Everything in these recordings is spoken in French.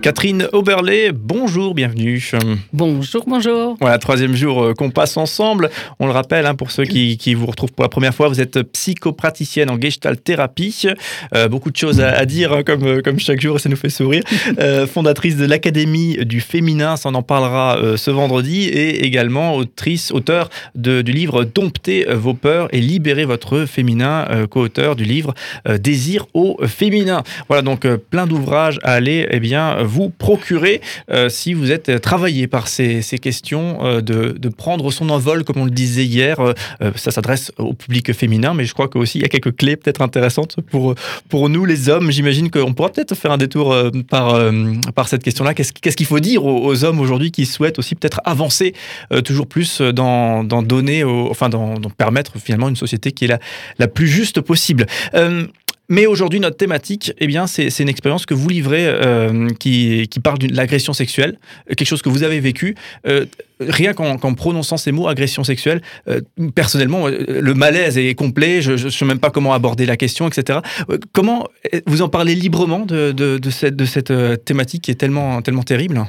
Catherine Oberlé, bonjour, bienvenue. Bonjour, bonjour. Voilà, troisième jour euh, qu'on passe ensemble. On le rappelle, hein, pour ceux qui, vous retrouvent pour la première fois, vous êtes psychopraticienne en gestalt thérapie. Euh, beaucoup de choses à, dire, hein, comme, euh, comme chaque jour, ça nous fait sourire. fondatrice de l'Académie du féminin, ça on en parlera ce vendredi, et également autrice, auteur du livre Dompter vos peurs et libérer votre féminin, co-auteur du livre Désir au féminin. Voilà, donc plein d'ouvrages à aller, eh bien, vous procurer euh, si vous êtes euh, travaillé par ces, questions euh, de, prendre son envol, comme on le disait hier. ça s'adresse au public féminin, mais je crois qu'il y a quelques clés peut-être intéressantes pour, pour nous, les hommes. J'imagine qu'on pourra peut-être faire un détour par, par cette question-là. Qu'est-ce qu'il faut dire aux, hommes aujourd'hui qui souhaitent aussi peut-être avancer toujours plus dans, donner, enfin dans, permettre finalement une société qui est la, la plus juste possible? Mais aujourd'hui, notre thématique, eh bien, c'est, une expérience que vous livrez euh, qui, qui, parle de l'agression sexuelle, euh, quelque chose que vous avez vécu. Euh, rien qu'en, prononçant ces mots, agression sexuelle, personnellement, le malaise est complet. Je ne sais même pas comment aborder la question, etc. comment vous en parlez librement de, de, de cette, de cette thématique qui est tellement, tellement terrible?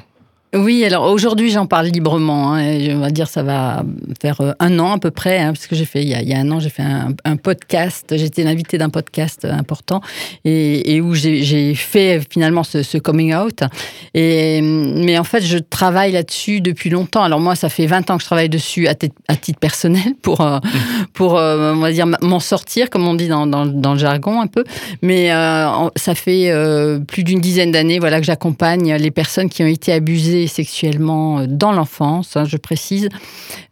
Oui, alors aujourd'hui j'en parle librement. Hein, on va dire ça va faire euh, un an à peu près, hein, parce que j'ai fait il y, a, un an j'ai fait un, podcast. J'étais l'invité d'un podcast important et, où j'ai fait finalement ce, coming out. Mais en fait je travaille là-dessus depuis longtemps. Alors moi ça fait 20 ans que je travaille dessus à, titre personnel pour euh, pour euh, on va dire m'en sortir comme on dit dans, dans, le jargon un peu. Mais ça fait plus d'une dizaine d'années voilà que j'accompagne les personnes qui ont été abusées sexuellement euh, dans l'enfance, hein, je précise,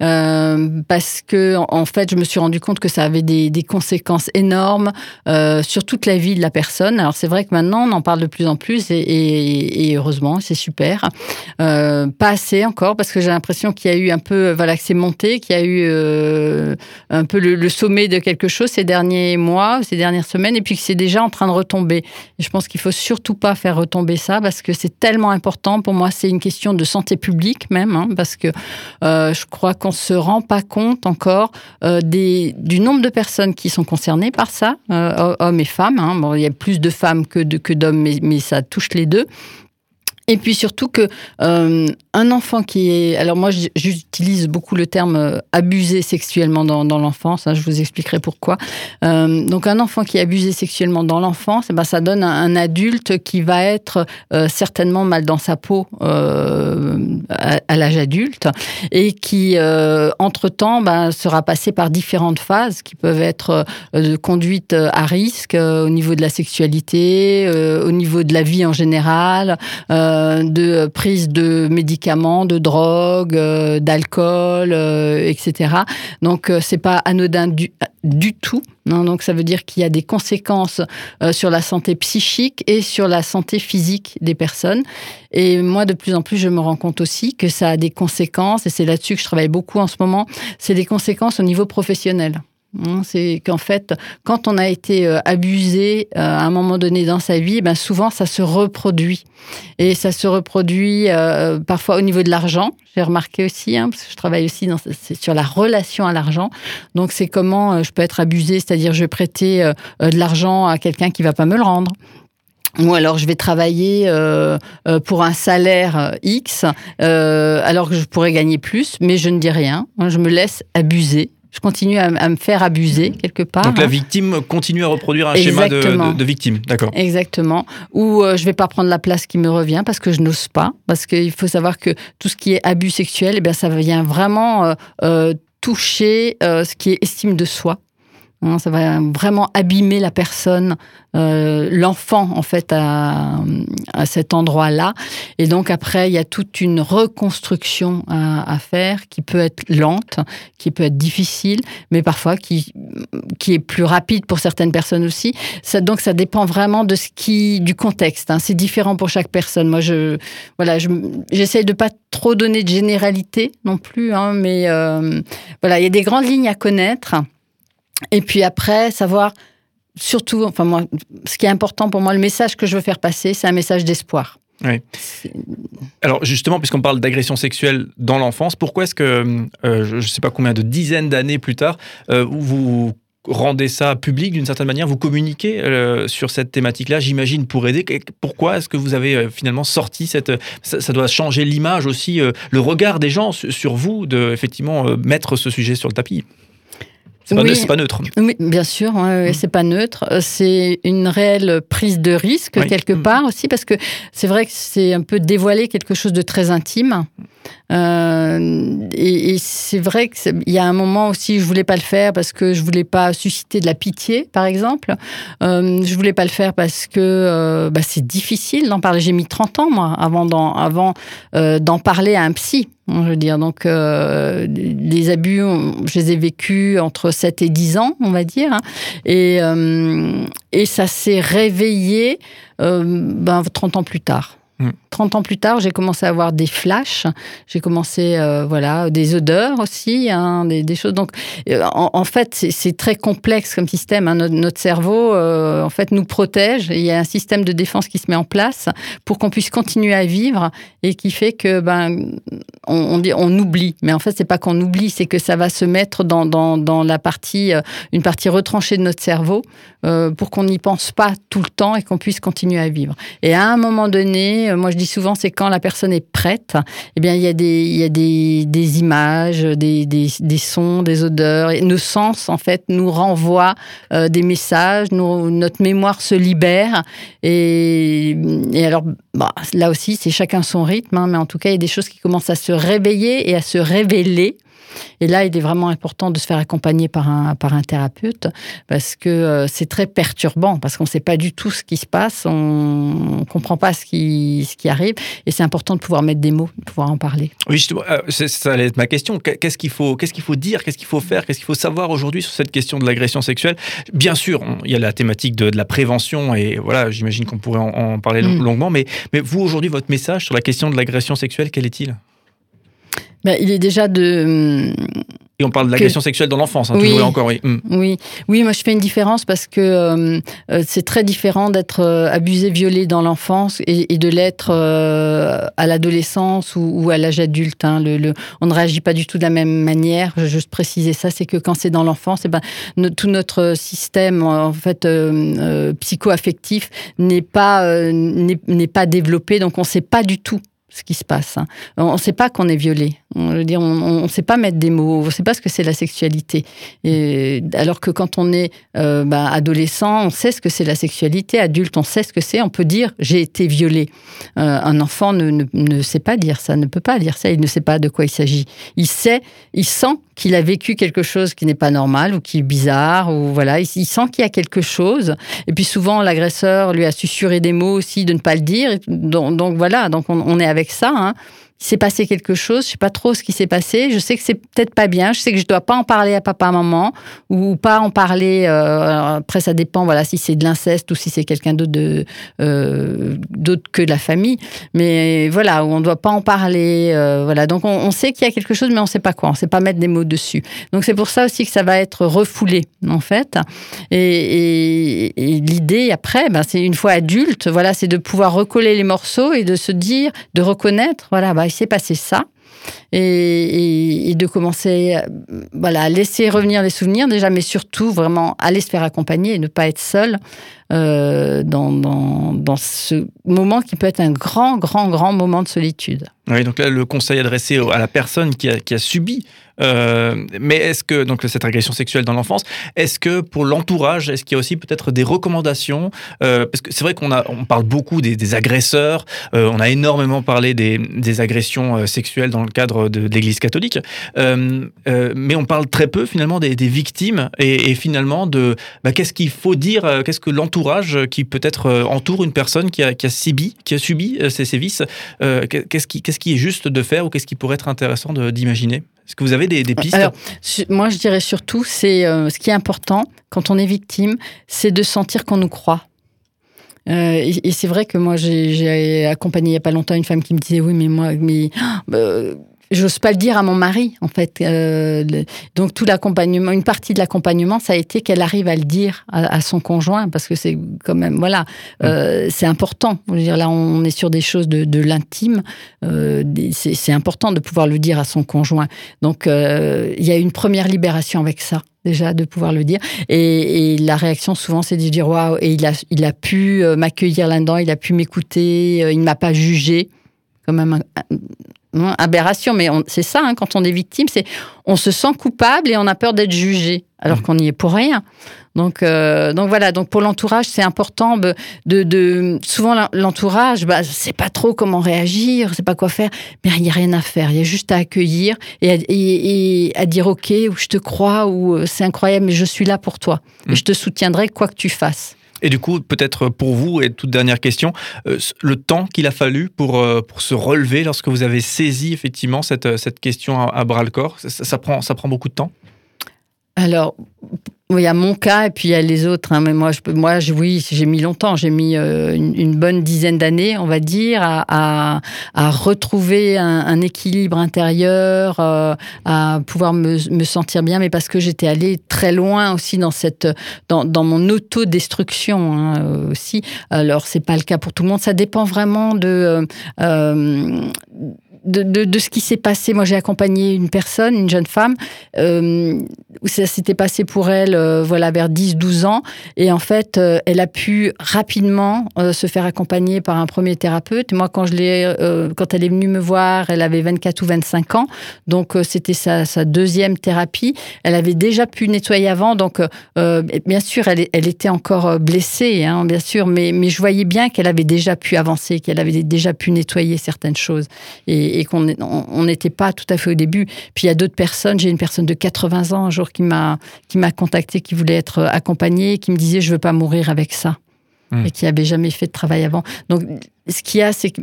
euh, parce que en fait, je me suis rendu compte que ça avait des, conséquences énormes euh, sur toute la vie de la personne. Alors c'est vrai que maintenant, on en parle de plus en plus et, heureusement, c'est super. pas assez encore parce que j'ai l'impression qu'il y a eu un peu, voilà, que c'est monté, qu'il y a eu un peu le, sommet de quelque chose ces derniers mois, ces dernières semaines, et puis que c'est déjà en train de retomber. je pense qu'il faut surtout pas faire retomber ça parce que c'est tellement important. Pour moi, c'est une question de santé publique même, hein, parce que euh, je crois qu'on ne se rend pas compte encore euh, du nombre de personnes qui sont concernées par ça, euh, hommes et femmes. Hein. Bon, il y a plus de femmes que d'hommes, mais ça touche les deux. Et puis surtout que euh, un enfant qui est, alors moi j'utilise beaucoup le terme euh, abusé sexuellement dans, dans l'enfance. Hein, je vous expliquerai pourquoi. Euh, donc un enfant qui est abusé sexuellement dans l'enfance, eh ben ça donne un, adulte qui va être euh, certainement mal dans sa peau euh, à, à l'âge adulte et qui entre temps ben, sera passé par différentes phases qui peuvent être de conduite à risque au niveau de la sexualité, au niveau de la vie en général. Euh, de prise de médicaments, de drogue, euh, d'alcool, euh, etc. Donc c'est pas anodin du, du tout. Non, donc ça veut dire qu'il y a des conséquences sur la santé psychique et sur la santé physique des personnes. Et moi, de plus en plus, je me rends compte aussi que ça a des conséquences, et c'est là-dessus que je travaille beaucoup en ce moment, c'est des conséquences au niveau professionnel. Hein, c'est qu'en fait, quand on a été euh, abusé euh, à un moment donné dans sa vie, ben souvent ça se reproduit. Et ça se reproduit euh, parfois au niveau de l'argent. J'ai remarqué aussi, hein, parce que je travaille aussi sur la relation à l'argent. Donc c'est comment je peux être abusé, c'est-à-dire je vais prêter de l'argent à quelqu'un qui va pas me le rendre. Ou alors je vais travailler pour un salaire X, alors que je pourrais gagner plus, mais je ne dis rien. Je me laisse abuser je continue à, me faire abuser quelque part. Donc la victime continue à reproduire un schéma de, victime, d'accord. Exactement. Ou je euh, je vais pas prendre la place qui me revient parce que je n'ose pas. Parce qu'il faut savoir que tout ce qui est abus sexuel, eh bien, ça vient vraiment euh, euh, toucher ce qui est estime de soi. Hein, ça va vraiment abîmer la personne, euh, l'enfant en fait à, cet endroit-là. Et donc après, il y a toute une reconstruction à, faire qui peut être lente, qui peut être difficile, mais parfois qui, qui est plus rapide pour certaines personnes aussi. Donc ça dépend vraiment de ce qui, du contexte. Hein. C'est différent pour chaque personne. Moi, je voilà, j'essaye de pas trop donner de généralité non plus, hein, mais euh, voilà, il y a des grandes lignes à connaître. Et puis après, savoir surtout, enfin moi, ce qui est important pour moi, le message que je veux faire passer, c'est un message d'espoir. Oui. Alors justement, puisqu'on parle d'agression sexuelle dans l'enfance, pourquoi est-ce que, euh, je ne sais pas combien de dizaines d'années plus tard, euh, vous rendez ça public d'une certaine manière, vous communiquez sur cette thématique-là, j'imagine, pour aider? Pourquoi est-ce que vous avez finalement sorti cette... Ça, doit changer l'image aussi, le regard des gens sur vous, de effectivement mettre ce sujet sur le tapis? C'est pas, pas, neutre. Oui, bien sûr, ouais, mmh. c'est pas neutre. C'est une réelle prise de risque quelque mmh. part aussi, parce que c'est vrai que c'est un peu dévoiler quelque chose de très intime. Euh, et, c'est vrai qu'il y a un moment aussi, je voulais pas le faire parce que je voulais pas susciter de la pitié, par exemple. Euh, je voulais pas le faire parce que euh, bah, c'est difficile d'en parler. J'ai mis 30 ans, moi, avant d'en, avant, euh, d'en parler à un psy. Je veux dire, donc, les abus, je les ai vécus entre 7 et 10 ans, on va dire. Hein. et, et ça s'est réveillé ben, 30 ans plus tard. 30 ans plus tard, j'ai commencé à avoir des flashs, j'ai commencé, euh, voilà, des odeurs aussi, hein, des, choses. Donc, euh, en, fait, c'est très complexe comme système. Hein. Notre, cerveau, euh, en fait, nous protège. il y a un système de défense qui se met en place pour qu'on puisse continuer à vivre et qui fait que, ben, on, dit, on oublie. Mais en fait, c'est pas qu'on oublie, c'est que ça va se mettre dans la partie, une partie retranchée de notre cerveau pour qu'on n'y pense pas tout le temps et qu'on puisse continuer à vivre. Et à un moment donné, moi, je dis souvent, c'est quand la personne est prête, eh bien, il y a des, il y a des, des images, des, des, des, sons, des odeurs. Et nos sens, en fait, nous renvoient euh, des messages, notre mémoire se libère. Et, et alors, bah, là aussi, c'est chacun son rythme, hein, mais en tout cas, il y a des choses qui commencent à se réveiller et à se révéler et là, il est vraiment important de se faire accompagner par un, par un thérapeute parce que euh, c'est très perturbant, parce qu'on ne sait pas du tout ce qui se passe, on ne comprend pas ce qui, ce qui arrive. Et c'est important de pouvoir mettre des mots, de pouvoir en parler. Oui, justement, euh, ça allait être ma question. Qu'est-ce qu'il faut, qu'est-ce qu'il faut dire, qu'est-ce qu'il faut faire, qu'est-ce qu'il faut savoir aujourd'hui sur cette question de l'agression sexuelle? Bien sûr, il y a la thématique de, la prévention et voilà, j'imagine qu'on pourrait en, parler mm. longuement. Mais, mais vous, aujourd'hui, votre message sur la question de l'agression sexuelle, quel est-il? Bah, il est déjà de. Et on parle de l'agression sexuelle dans l'enfance, hein, oui, encore, oui. Mm. oui. Oui, moi je fais une différence parce que euh, euh, c'est très différent d'être euh, abusé, violé dans l'enfance et, de l'être à l'adolescence ou, à l'âge adulte. Hein. Le, on ne réagit pas du tout de la même manière. Je veux juste préciser ça, c'est que quand c'est dans l'enfance, eh ben, tout notre système en fait psycho-affectif n'est pas n'est pas développé, donc on ne sait pas du tout ce qui se passe. Hein. On ne sait pas qu'on est violé. On ne sait pas mettre des mots. On ne sait pas ce que c'est la sexualité. Et, alors que quand on est euh, bah, adolescent, on sait ce que c'est la sexualité. Adulte, on sait ce que c'est. On peut dire j'ai été violé. Euh, un enfant ne, ne, sait pas dire ça, ne peut pas dire ça. Il ne sait pas de quoi il s'agit. Il sait, il sent qu'il a vécu quelque chose qui n'est pas normal ou qui est bizarre ou voilà. Il, sent qu'il y a quelque chose. Et puis souvent, l'agresseur lui a susurré des mots aussi de ne pas le dire. Donc, voilà. Donc on, on est avec ça. Hein il s'est passé quelque chose, je sais pas trop ce qui s'est passé, je sais que c'est peut-être pas bien, je sais que je dois pas en parler à papa, maman, ou pas en parler, euh, après ça dépend, voilà, si c'est de l'inceste ou si c'est quelqu'un d'autre euh, que de la famille, mais voilà, où on doit pas en parler, euh, voilà, donc on, sait qu'il y a quelque chose, mais on sait pas quoi, on sait pas mettre des mots dessus. Donc c'est pour ça aussi que ça va être refoulé, en fait, et, l'idée après, ben, c'est une fois adulte, voilà, c'est de pouvoir recoller les morceaux et de se dire, de reconnaître, voilà, bah, il s'est ça. Et, de commencer voilà, à laisser revenir les souvenirs déjà, mais surtout vraiment aller se faire accompagner et ne pas être seul euh, dans, ce moment qui peut être un grand, grand, grand moment de solitude. Oui, donc là, le conseil adressé à la personne qui a, qui a subi euh, mais est-ce que, donc cette agression sexuelle dans l'enfance, est-ce que pour l'entourage, est-ce qu'il y a aussi peut-être des recommandations euh, Parce que c'est vrai qu'on a, on parle beaucoup des, agresseurs, euh, on a énormément parlé des, des, agressions sexuelles dans le cadre de, l'Église catholique, mais on parle très peu finalement des, des victimes et, finalement de bah, qu'est-ce qu'il faut dire, qu'est-ce que l'entourage qui peut-être entoure une personne qui a, qui a subi, qui a subi ces sévices, qu'est-ce qui, qu'est-ce qui est juste de faire ou qu'est-ce qui pourrait être intéressant d'imaginer? Est-ce que vous avez des, pistes? Alors, moi, je dirais surtout, c'est euh, ce qui est important quand on est victime, c'est de sentir qu'on nous croit. Euh, et, c'est vrai que moi, j'ai accompagné il n'y a pas longtemps une femme qui me disait Oui, mais moi, mais. Euh, J'ose pas le dire à mon mari, en fait. Euh, donc tout l'accompagnement, une partie de l'accompagnement, ça a été qu'elle arrive à le dire à, son conjoint, parce que c'est quand même, voilà, euh, c'est important. Je veux dire, là, on est sur des choses de, de l'intime. Euh, c'est important de pouvoir le dire à son conjoint. Donc il y a une première libération avec ça déjà de pouvoir le dire. Et, la réaction souvent, c'est de dire waouh, et il a, il a pu m'accueillir là-dedans, il a pu m'écouter, il ne m'a pas jugé. Quand même, aberration, mais c'est ça, hein, quand on est victime, c'est on se sent coupable et on a peur d'être jugé, alors mmh. qu'on n'y est pour rien. Donc, euh, donc voilà, donc pour l'entourage, c'est important de, de, souvent l'entourage, bah, c'est pas trop comment réagir, c'est pas quoi faire, mais il n'y a rien à faire, il y a juste à accueillir et à, et, à dire ok, ou je te crois, ou euh, c'est incroyable, mais je suis là pour toi, et mm. je te soutiendrai quoi que tu fasses. Et du coup, peut-être pour vous, et toute dernière question, euh, le temps qu'il a fallu pour, pour se relever lorsque vous avez saisi effectivement cette, cette question à, bras le corps, ça, prend, ça prend beaucoup de temps? Alors, il y a mon cas et puis il y a les autres. Hein. Mais moi, je, moi oui, j'ai mis longtemps. J'ai mis euh, une, bonne dizaine d'années, on va dire, à, à, retrouver un, équilibre intérieur, euh, à pouvoir me, me, sentir bien. Mais parce que j'étais allée très loin aussi dans cette, dans, dans mon autodestruction hein, aussi. Alors c'est pas le cas pour tout le monde. Ça dépend vraiment de euh, de, de, ce qui s'est passé. Moi, j'ai accompagné une personne, une jeune femme, euh, ça s'était passé pour elle, euh, voilà, vers 10-12 ans. Et en fait, euh, elle a pu rapidement se faire accompagner par un premier thérapeute. Moi, quand, elle est venue me voir, elle avait 24 ou 25 ans. Donc, c'était sa, deuxième thérapie. Elle avait déjà pu nettoyer avant. Donc, bien sûr, elle, était encore blessée, hein, bien sûr, mais, je voyais bien qu'elle avait déjà pu avancer, qu'elle avait déjà pu nettoyer certaines choses. Et, et qu'on n'était pas tout à fait au début. Puis il y a d'autres personnes, j'ai une personne de 80 ans un jour qui m'a qui m'a contacté, qui voulait être accompagnée, qui me disait je veux pas mourir avec ça hmm. et qui avait jamais fait de travail avant. Donc ce qu'il y a, c'est que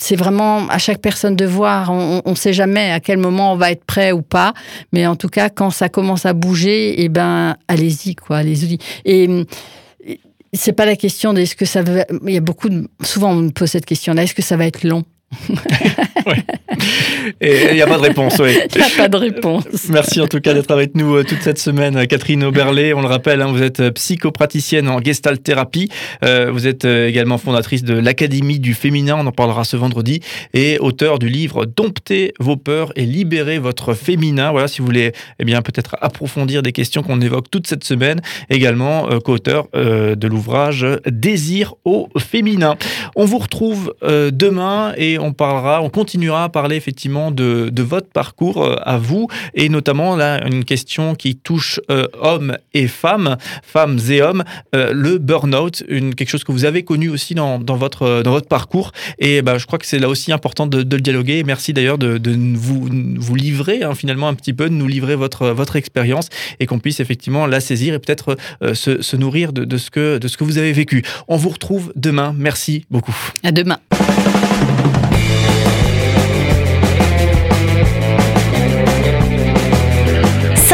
c'est vraiment à chaque personne de voir. On ne sait jamais à quel moment on va être prêt ou pas, mais en tout cas, quand ça commence à bouger, et eh ben, allez-y, quoi, allez-y. Et c'est pas la question de est-ce que ça va. Il y a beaucoup de. Souvent, on me pose cette question-là est-ce que ça va être long? Et il n'y a pas de réponse, oui. Il n'y a pas de réponse. Merci en tout cas d'être avec nous euh, toute cette semaine, euh, Catherine Auberlet. On le rappelle, hein, vous êtes euh, psychopraticienne en gestalt thérapie. vous êtes également fondatrice de l'Académie du féminin, on en parlera ce vendredi, et auteur du livre Domptez vos peurs et libérez votre féminin. Voilà, si vous voulez eh bien peut-être approfondir des questions qu'on évoque toute cette semaine. Également co-auteur de l'ouvrage Désir au féminin. On vous retrouve demain et on parlera, on continuera à parler effectivement de, votre parcours euh, à vous et notamment là une question qui touche euh, hommes et femmes, femmes et hommes, euh, le burn-out, quelque chose que vous avez connu aussi dans, votre, dans votre parcours et bah, je crois que c'est là aussi important de, le dialoguer. Merci d'ailleurs de, vous, vous livrer hein, finalement un petit peu, de nous livrer votre, votre expérience et qu'on puisse effectivement la saisir et peut-être se, se, nourrir de, de, ce que, de ce que vous avez vécu. On vous retrouve demain. Merci beaucoup. À demain.